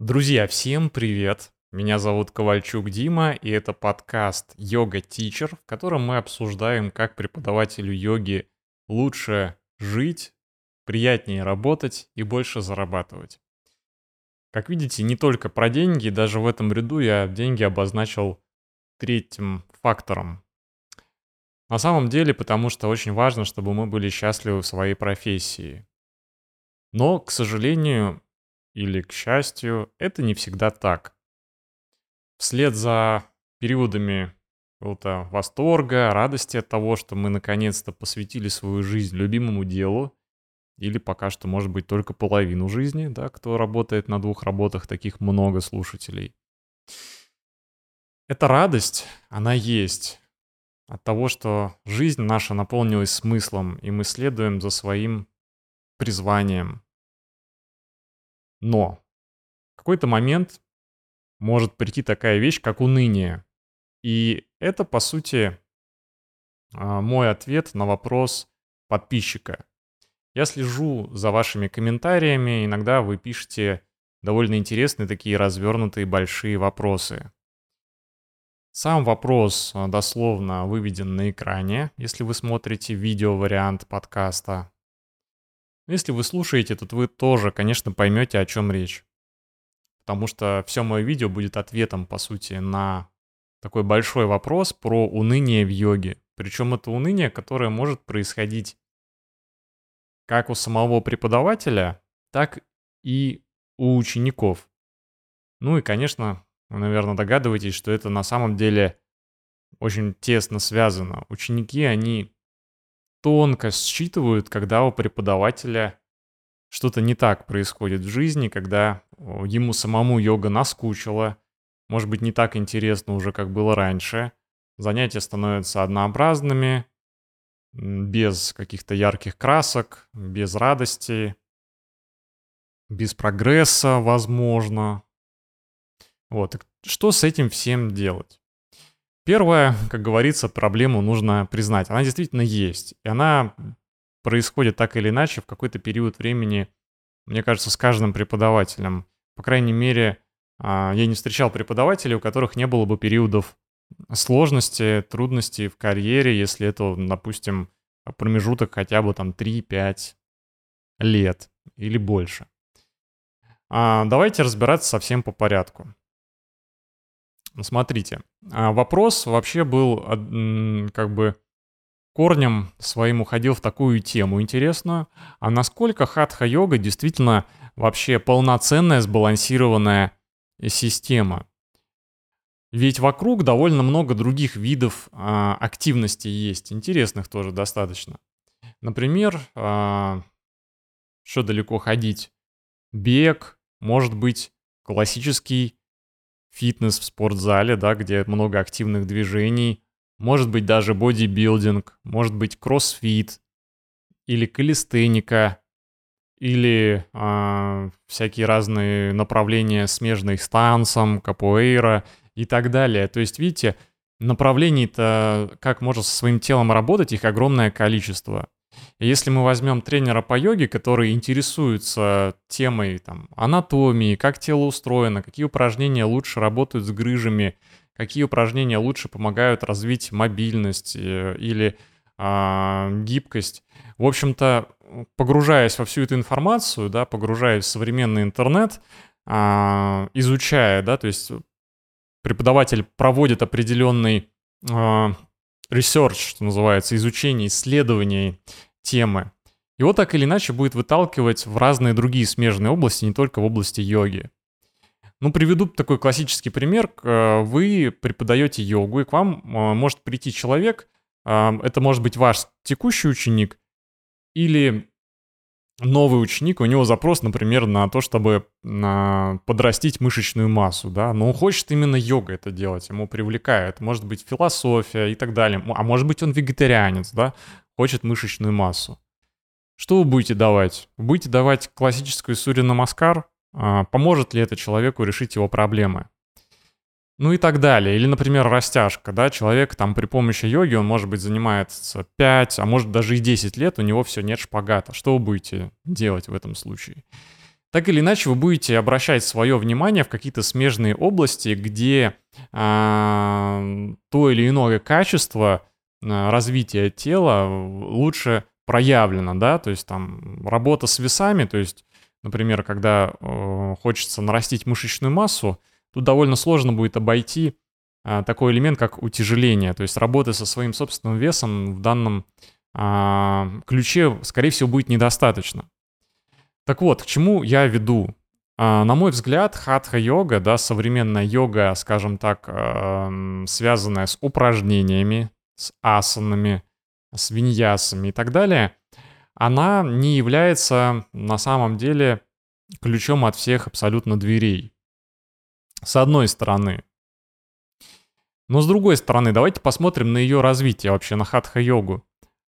Друзья, всем привет! Меня зовут Ковальчук Дима, и это подкаст «Йога Тичер», в котором мы обсуждаем, как преподавателю йоги лучше жить, приятнее работать и больше зарабатывать. Как видите, не только про деньги, даже в этом ряду я деньги обозначил третьим фактором. На самом деле, потому что очень важно, чтобы мы были счастливы в своей профессии. Но, к сожалению, или, к счастью, это не всегда так. Вслед за периодами какого-то восторга, радости от того, что мы наконец-то посвятили свою жизнь любимому делу, или пока что, может быть, только половину жизни, да, кто работает на двух работах, таких много слушателей. Эта радость, она есть от того, что жизнь наша наполнилась смыслом, и мы следуем за своим призванием, но в какой-то момент может прийти такая вещь, как уныние. И это, по сути, а, мой ответ на вопрос подписчика. Я слежу за вашими комментариями, иногда вы пишете довольно интересные такие развернутые большие вопросы. Сам вопрос а, дословно выведен на экране, если вы смотрите видео-вариант подкаста. Если вы слушаете, то вы тоже, конечно, поймете, о чем речь. Потому что все мое видео будет ответом, по сути, на такой большой вопрос про уныние в йоге. Причем это уныние, которое может происходить как у самого преподавателя, так и у учеников. Ну и, конечно, вы, наверное, догадываетесь, что это на самом деле очень тесно связано. Ученики, они тонко считывают, когда у преподавателя что-то не так происходит в жизни, когда ему самому йога наскучила, может быть, не так интересно уже, как было раньше, занятия становятся однообразными, без каких-то ярких красок, без радости, без прогресса, возможно. Вот, что с этим всем делать? Первое, как говорится, проблему нужно признать. Она действительно есть. И она происходит так или иначе в какой-то период времени, мне кажется, с каждым преподавателем. По крайней мере, а, я не встречал преподавателей, у которых не было бы периодов сложности, трудностей в карьере, если это, допустим, промежуток хотя бы там 3-5 лет или больше. А, давайте разбираться совсем по порядку. Смотрите, а, вопрос вообще был как бы корнем своим уходил в такую тему интересную, а насколько хатха-йога действительно вообще полноценная, сбалансированная система. Ведь вокруг довольно много других видов а, активностей есть, интересных тоже достаточно. Например, а, что далеко ходить? Бег, может быть, классический фитнес в спортзале, да, где много активных движений, может быть даже бодибилдинг, может быть кроссфит или калистеника, или э, всякие разные направления, смежные с танцем, капуэйра и так далее. То есть, видите, направлений-то, как можно со своим телом работать, их огромное количество. Если мы возьмем тренера по йоге, который интересуется темой там, анатомии, как тело устроено, какие упражнения лучше работают с грыжами, какие упражнения лучше помогают развить мобильность э, или э, гибкость. В общем-то, погружаясь во всю эту информацию, да, погружаясь в современный интернет, э, изучая, да, то есть преподаватель проводит определенный research, что называется, изучение, исследование темы. Его так или иначе будет выталкивать в разные другие смежные области, не только в области йоги. Ну, приведу такой классический пример. Э, вы преподаете йогу, и к вам э, может прийти человек, э, это может быть ваш текущий ученик, или новый ученик, у него запрос, например, на то, чтобы подрастить мышечную массу, да, но он хочет именно йога это делать, ему привлекает, может быть, философия и так далее, а может быть, он вегетарианец, да, хочет мышечную массу. Что вы будете давать? Будете давать классическую Сури Намаскар? А, поможет ли это человеку решить его проблемы? Ну и так далее. Или, например, растяжка, да, человек там при помощи йоги, он, может быть, занимается 5, а может даже и 10 лет, у него все нет шпагата. Что вы будете делать в этом случае? так или иначе вы будете обращать свое внимание в какие-то смежные области, где э, то или иное качество э, развития тела лучше проявлено, да, то есть там работа с весами, то есть, например, когда э, хочется нарастить мышечную массу, тут довольно сложно будет обойти э, такой элемент, как утяжеление, то есть работа со своим собственным весом в данном э, ключе, скорее всего, будет недостаточно. Так вот, к чему я веду? А, на мой взгляд, хатха-йога, да, современная йога, скажем так, эм, связанная с упражнениями, с асанами, с виньясами и так далее, она не является на самом деле ключом от всех абсолютно дверей. С одной стороны. Но с другой стороны, давайте посмотрим на ее развитие вообще, на хатха-йогу.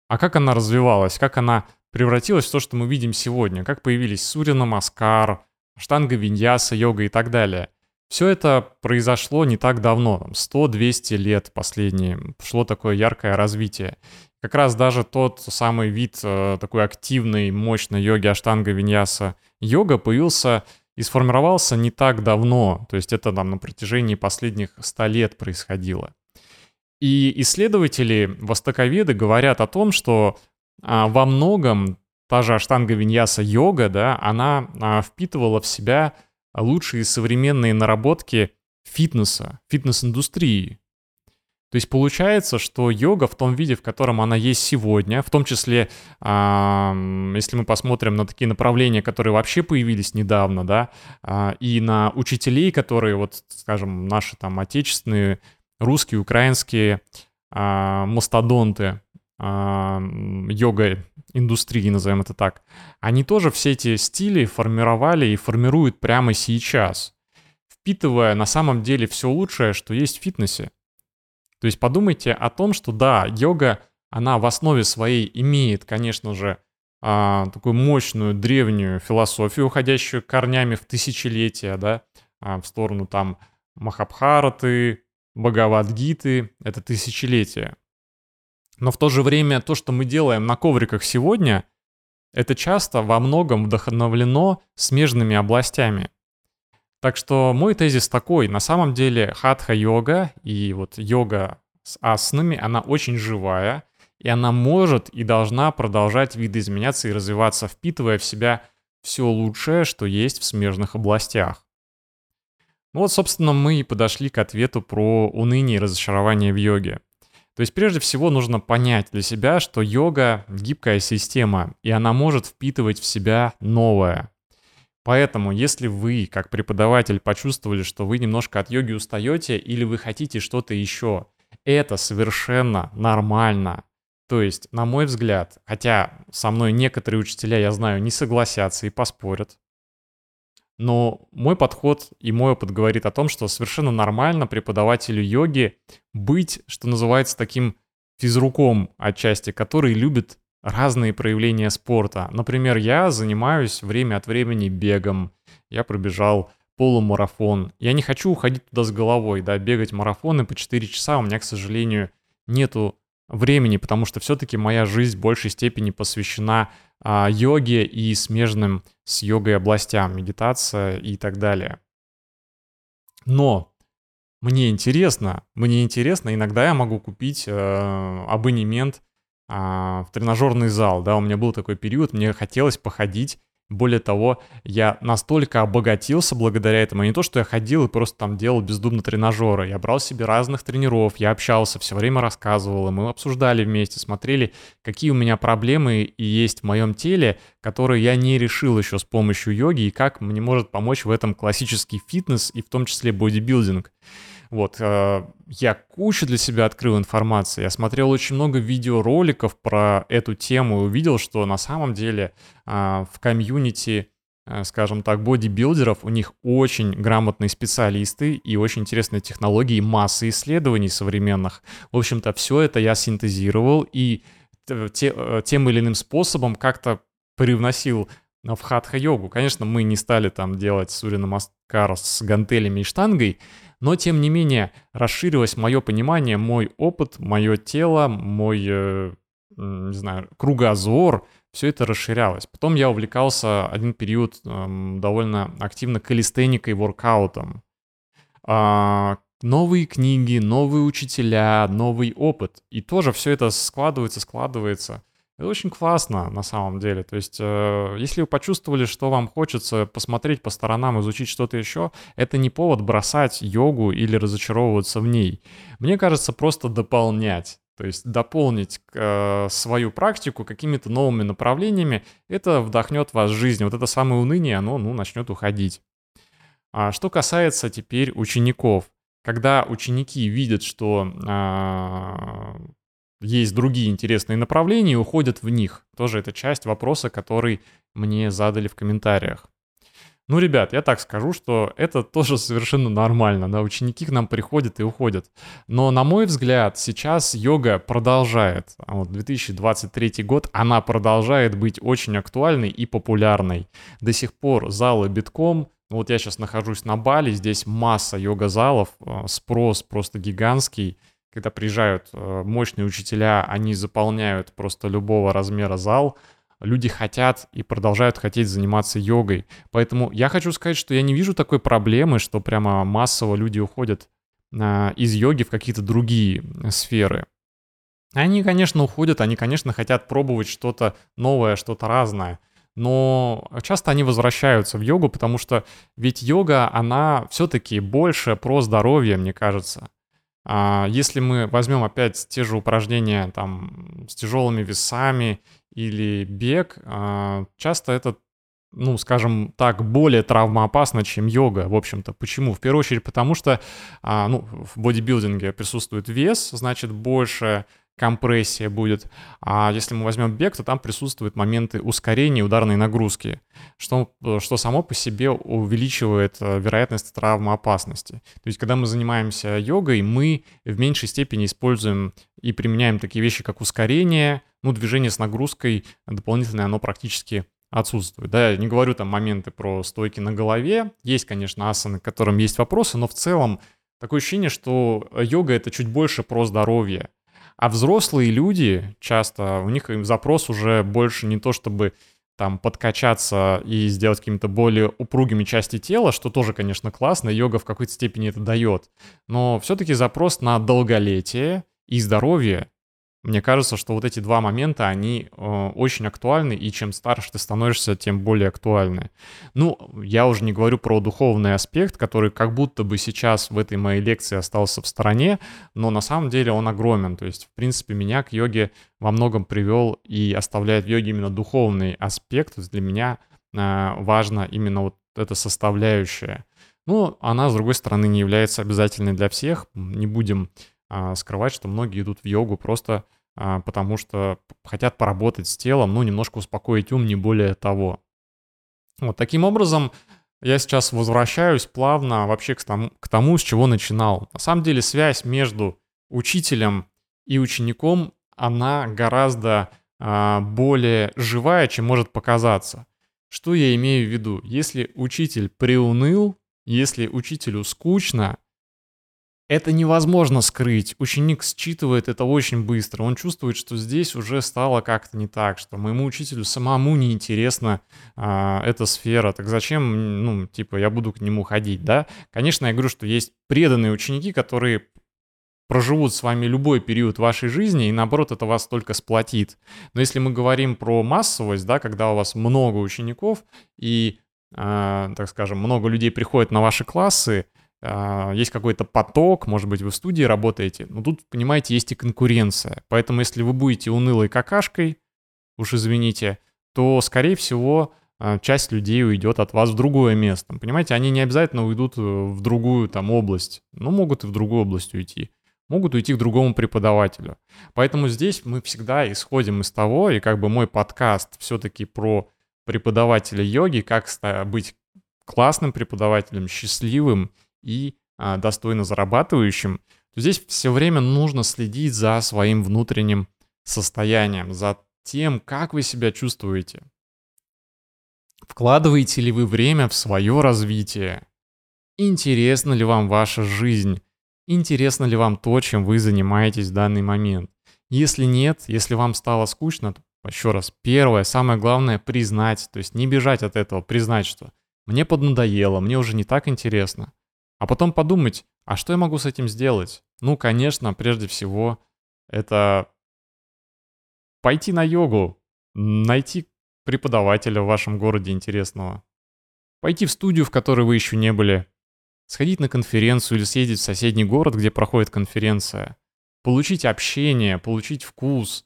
А как она развивалась, как она превратилась в то, что мы видим сегодня, как появились Сурья Намаскар, штанга виньяса, йога и так далее. Все это произошло не так давно, там 100-200 лет последние, шло такое яркое развитие. Как раз даже тот самый вид э, такой активной, мощной йоги Аштанга Виньяса йога появился и сформировался не так давно, то есть это там на протяжении последних 100 лет происходило. И исследователи, востоковеды говорят о том, что а, во многом та же аштанга виньяса йога, да, она а, впитывала в себя лучшие современные наработки фитнеса, фитнес-индустрии. То есть получается, что йога в том виде, в котором она есть сегодня, в том числе, э, если мы посмотрим на такие направления, которые вообще появились недавно, да, э, и на учителей, которые, вот, скажем, наши там отечественные, русские, украинские э, мастодонты, йога индустрии, назовем это так, они тоже все эти стили формировали и формируют прямо сейчас, впитывая на самом деле все лучшее, что есть в фитнесе. То есть подумайте о том, что да, йога, она в основе своей имеет, конечно же, а, такую мощную древнюю философию, уходящую корнями в тысячелетия, да, а, в сторону там Махабхараты, Бхагавадгиты, это тысячелетия. Но в то же время то, что мы делаем на ковриках сегодня, это часто во многом вдохновлено смежными областями. Так что мой тезис такой, на самом деле хатха-йога и вот йога с асанами, она очень живая, и она может и должна продолжать видоизменяться и развиваться, впитывая в себя все лучшее, что есть в смежных областях. Ну вот, собственно, мы и подошли к ответу про уныние и разочарование в йоге. То есть прежде всего нужно понять для себя, что йога — гибкая система, и она может впитывать в себя новое. Поэтому, если вы, как преподаватель, почувствовали, что вы немножко от йоги устаете или вы хотите что-то еще, это совершенно нормально. То есть, на мой взгляд, хотя со мной некоторые учителя, я знаю, не согласятся и поспорят, но мой подход и мой опыт говорит о том, что совершенно нормально преподавателю йоги быть, что называется, таким физруком отчасти, который любит разные проявления спорта. Например, я занимаюсь время от времени бегом. Я пробежал полумарафон. Я не хочу уходить туда с головой, да, бегать марафоны по 4 часа. У меня, к сожалению, нету времени, потому что все-таки моя жизнь в большей степени посвящена йоге и смежным с йогой областям, медитация и так далее. Но мне интересно, мне интересно, иногда я могу купить э, абонемент э, в тренажерный зал, да, у меня был такой период, мне хотелось походить более того, я настолько обогатился благодаря этому. Не то, что я ходил и просто там делал бездумно тренажеры. Я брал себе разных тренеров, я общался, все время рассказывал, и мы обсуждали вместе, смотрели, какие у меня проблемы и есть в моем теле, которые я не решил еще с помощью йоги, и как мне может помочь в этом классический фитнес и в том числе бодибилдинг. Вот, э, я кучу для себя открыл информации, я смотрел очень много видеороликов про эту тему и увидел, что на самом деле э, в комьюнити, э, скажем так, бодибилдеров у них очень грамотные специалисты и очень интересные технологии, массы исследований современных. В общем-то, все это я синтезировал и э, тем или иным способом как-то привносил в хатха-йогу. Конечно, мы не стали там делать Сурья Намаскар с гантелями и штангой, но, тем не менее, расширилось мое понимание, мой опыт, мое тело, мой, э, не знаю, кругозор все это расширялось. Потом я увлекался один период эм, довольно активно калистеникой, воркаутом. А, новые книги, новые учителя, новый опыт. И тоже все это складывается, складывается. Очень классно на самом деле. То есть, э, если вы почувствовали, что вам хочется посмотреть по сторонам, изучить что-то еще, это не повод бросать йогу или разочаровываться в ней. Мне кажется, просто дополнять. То есть дополнить э, свою практику какими-то новыми направлениями, это вдохнет в вас жизнь. Вот это самое уныние, оно ну, начнет уходить. А что касается теперь учеников. Когда ученики видят, что э, есть другие интересные направления и уходят в них. Тоже это часть вопроса, который мне задали в комментариях. Ну, ребят, я так скажу, что это тоже совершенно нормально. Да, ученики к нам приходят и уходят. Но, на мой взгляд, сейчас йога продолжает. А вот 2023 год, она продолжает быть очень актуальной и популярной. До сих пор залы битком. Вот я сейчас нахожусь на Бали, здесь масса йога-залов, а, спрос просто гигантский когда приезжают э, мощные учителя, они заполняют просто любого размера зал, люди хотят и продолжают хотеть заниматься йогой. Поэтому я хочу сказать, что я не вижу такой проблемы, что прямо массово люди уходят а, из йоги в какие-то другие сферы. Они, конечно, уходят, они, конечно, хотят пробовать что-то новое, что-то разное. Но часто они возвращаются в йогу, потому что ведь йога, она все-таки больше про здоровье, мне кажется. А если мы возьмем опять те же упражнения там с тяжелыми весами или бег, а, часто это ну, скажем так, более травмоопасно, чем йога, в общем-то. Почему? В первую очередь потому, что а, ну, в бодибилдинге присутствует вес, значит, больше компрессия будет. А если мы возьмем бег, то там присутствуют моменты ускорения ударной нагрузки, что, что само по себе увеличивает э, вероятность травмоопасности. То есть, когда мы занимаемся йогой, мы в меньшей степени используем и применяем такие вещи, как ускорение, ну, движение с нагрузкой дополнительное, оно практически отсутствует. Да, я не говорю там моменты про стойки на голове. Есть, конечно, асаны, к которым есть вопросы, но в целом такое ощущение, что йога — это чуть больше про здоровье. А взрослые люди часто, у них запрос уже больше не то, чтобы там подкачаться и сделать какими-то более упругими части тела, что тоже, конечно, классно, йога в какой-то степени это дает. Но все-таки запрос на долголетие и здоровье мне кажется, что вот эти два момента, они э, очень актуальны, и чем старше ты становишься, тем более актуальны. Ну, я уже не говорю про духовный аспект, который как будто бы сейчас в этой моей лекции остался в стороне, но на самом деле он огромен. То есть, в принципе, меня к йоге во многом привел и оставляет в йоге именно духовный аспект. То есть для меня э, важно именно вот эта составляющая. Ну, она, с другой стороны, не является обязательной для всех. Не будем скрывать, что многие идут в йогу просто а, потому что хотят поработать с телом, ну, немножко успокоить ум, не более того. Вот таким образом, я сейчас возвращаюсь плавно вообще к тому, к тому, с чего начинал. На самом деле связь между учителем и учеником, она гораздо а, более живая, чем может показаться. Что я имею в виду? Если учитель приуныл, если учителю скучно, это невозможно скрыть. Ученик считывает это очень быстро. Он чувствует, что здесь уже стало как-то не так, что моему учителю самому неинтересна а, эта сфера. Так зачем, ну, типа, я буду к нему ходить, да? Конечно, я говорю, что есть преданные ученики, которые проживут с вами любой период вашей жизни, и наоборот, это вас только сплотит. Но если мы говорим про массовость, да, когда у вас много учеников и, э, так скажем, много людей приходят на ваши классы, есть какой-то поток, может быть, вы в студии работаете, но тут, понимаете, есть и конкуренция. Поэтому если вы будете унылой какашкой, уж извините, то, скорее всего, а, часть людей уйдет от вас в другое место. Понимаете, они не обязательно уйдут э, в другую там область, но могут и в другую область уйти. Могут уйти к другому преподавателю. Поэтому здесь мы всегда исходим из того, и как бы мой подкаст все-таки про преподавателя йоги, как быть классным преподавателем, счастливым и а, достойно зарабатывающим, то здесь все время нужно следить за своим внутренним состоянием, за тем, как вы себя чувствуете. Вкладываете ли вы время в свое развитие? Интересна ли вам ваша жизнь? Интересно ли вам то, чем вы занимаетесь в данный момент? Если нет, если вам стало скучно, то еще раз, первое, самое главное, признать, то есть не бежать от этого, признать, что мне поднадоело, мне уже не так интересно. А потом подумать, а что я могу с этим сделать? Ну, конечно, прежде всего, это пойти на йогу, найти преподавателя в вашем городе интересного, пойти в студию, в которой вы еще не были, сходить на конференцию или съездить в соседний город, где проходит конференция, получить общение, получить вкус,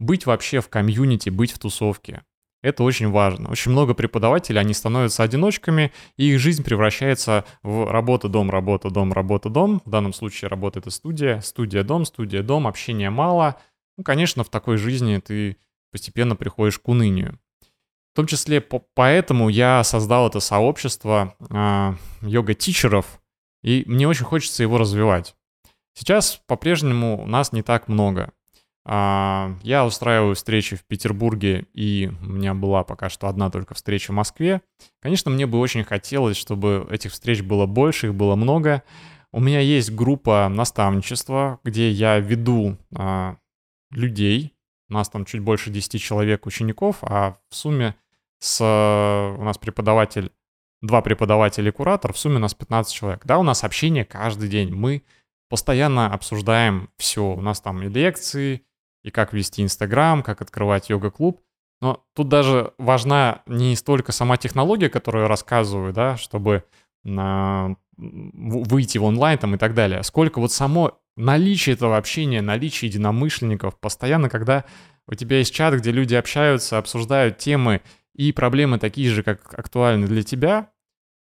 быть вообще в комьюнити, быть в тусовке. Это очень важно. Очень много преподавателей, они становятся одиночками, и их жизнь превращается в работа-дом, работа-дом, работа-дом. В данном случае работа — это студия, студия-дом, студия-дом, общения мало. Ну, конечно, в такой жизни ты постепенно приходишь к унынию. В том числе по поэтому я создал это сообщество э, йога-тичеров, и мне очень хочется его развивать. Сейчас по-прежнему нас не так много. А, я устраиваю встречи в Петербурге, и у меня была пока что одна только встреча в Москве. Конечно, мне бы очень хотелось, чтобы этих встреч было больше, их было много. У меня есть группа наставничества, где я веду а, людей. У нас там чуть больше 10 человек учеников, а в сумме с, у нас преподаватель, два преподавателя и куратор, в сумме у нас 15 человек. Да, у нас общение каждый день. Мы постоянно обсуждаем все. У нас там и лекции, и как вести Инстаграм, как открывать йога-клуб. Но тут даже важна не столько сама технология, которую я рассказываю, да, чтобы на, выйти в онлайн там и так далее, сколько вот само наличие этого общения, наличие единомышленников, постоянно, когда у тебя есть чат, где люди общаются, обсуждают темы и проблемы такие же, как актуальны для тебя,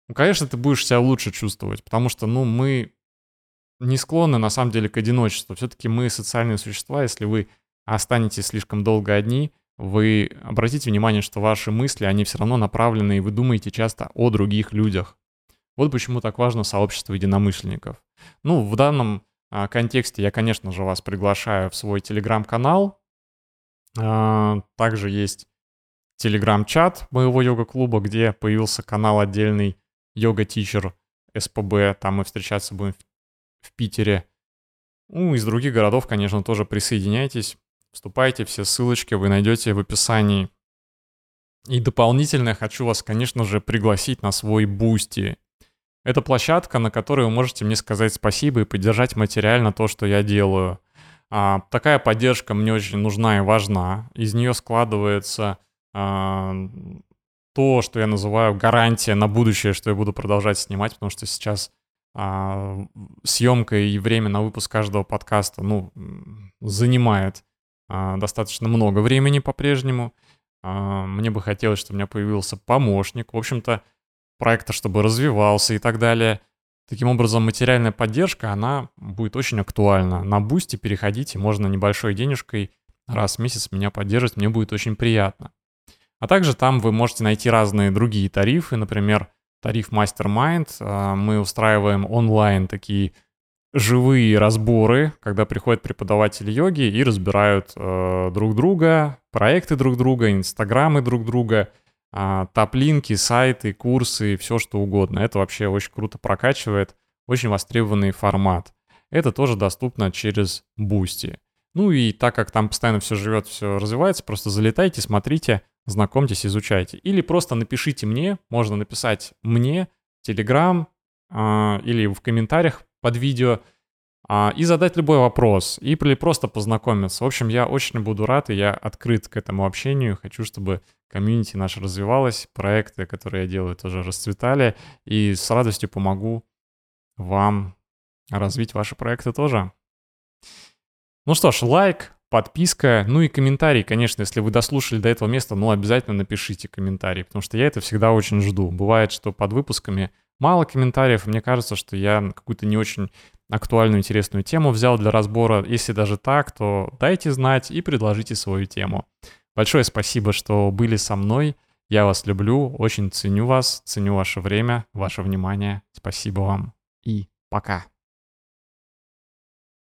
ну, конечно, ты будешь себя лучше чувствовать, потому что, ну, мы не склонны, на самом деле, к одиночеству. Все-таки мы социальные существа, если вы останетесь слишком долго одни, вы обратите внимание, что ваши мысли, они все равно направлены, и вы думаете часто о других людях. Вот почему так важно сообщество единомышленников. Ну, в данном а, контексте я, конечно же, вас приглашаю в свой телеграм-канал. А, также есть телеграм-чат моего йога-клуба, где появился канал отдельный йога-тичер СПБ. Там мы встречаться будем в, в Питере. Ну, из других городов, конечно, тоже присоединяйтесь. Вступайте, все ссылочки вы найдете в описании. И дополнительно хочу вас, конечно же, пригласить на свой Boosty. Это площадка, на которой вы можете мне сказать спасибо и поддержать материально то, что я делаю. А, такая поддержка мне очень нужна и важна. Из нее складывается а, то, что я называю гарантия на будущее, что я буду продолжать снимать, потому что сейчас а, съемка и время на выпуск каждого подкаста, ну, занимает достаточно много времени по-прежнему. А, мне бы хотелось, чтобы у меня появился помощник, в общем-то, проекта, чтобы развивался и так далее. Таким образом, материальная поддержка, она будет очень актуальна. На Boosty переходите, можно небольшой денежкой раз в месяц меня поддерживать, мне будет очень приятно. А также там вы можете найти разные другие тарифы, например, тариф Mastermind. А, мы устраиваем онлайн такие живые разборы, когда приходят преподаватели йоги и разбирают э, друг друга, проекты друг друга, инстаграмы друг друга, э, топ-линки, сайты, курсы, все что угодно. Это вообще очень круто прокачивает, очень востребованный формат. Это тоже доступно через Boosty. Ну и так как там постоянно все живет, все развивается, просто залетайте, смотрите, знакомьтесь, изучайте. Или просто напишите мне, можно написать мне, Telegram э, или в комментариях под видео а, и задать любой вопрос, и, просто познакомиться. В общем, я очень буду рад, и я открыт к этому общению. Хочу, чтобы комьюнити наше развивалось, проекты, которые я делаю, тоже расцветали, и с радостью помогу вам развить ваши проекты тоже. Ну что ж, лайк, подписка, ну и комментарий, конечно, если вы дослушали до этого места, ну обязательно напишите комментарий, потому что я это всегда очень жду. Бывает, что под выпусками мало комментариев, мне кажется, что я какую-то не очень актуальную, интересную тему взял для разбора. Если даже так, то дайте знать и предложите свою тему. Большое спасибо, что были со мной. Я вас люблю, очень ценю вас, ценю ваше время, ваше внимание. Спасибо вам и пока.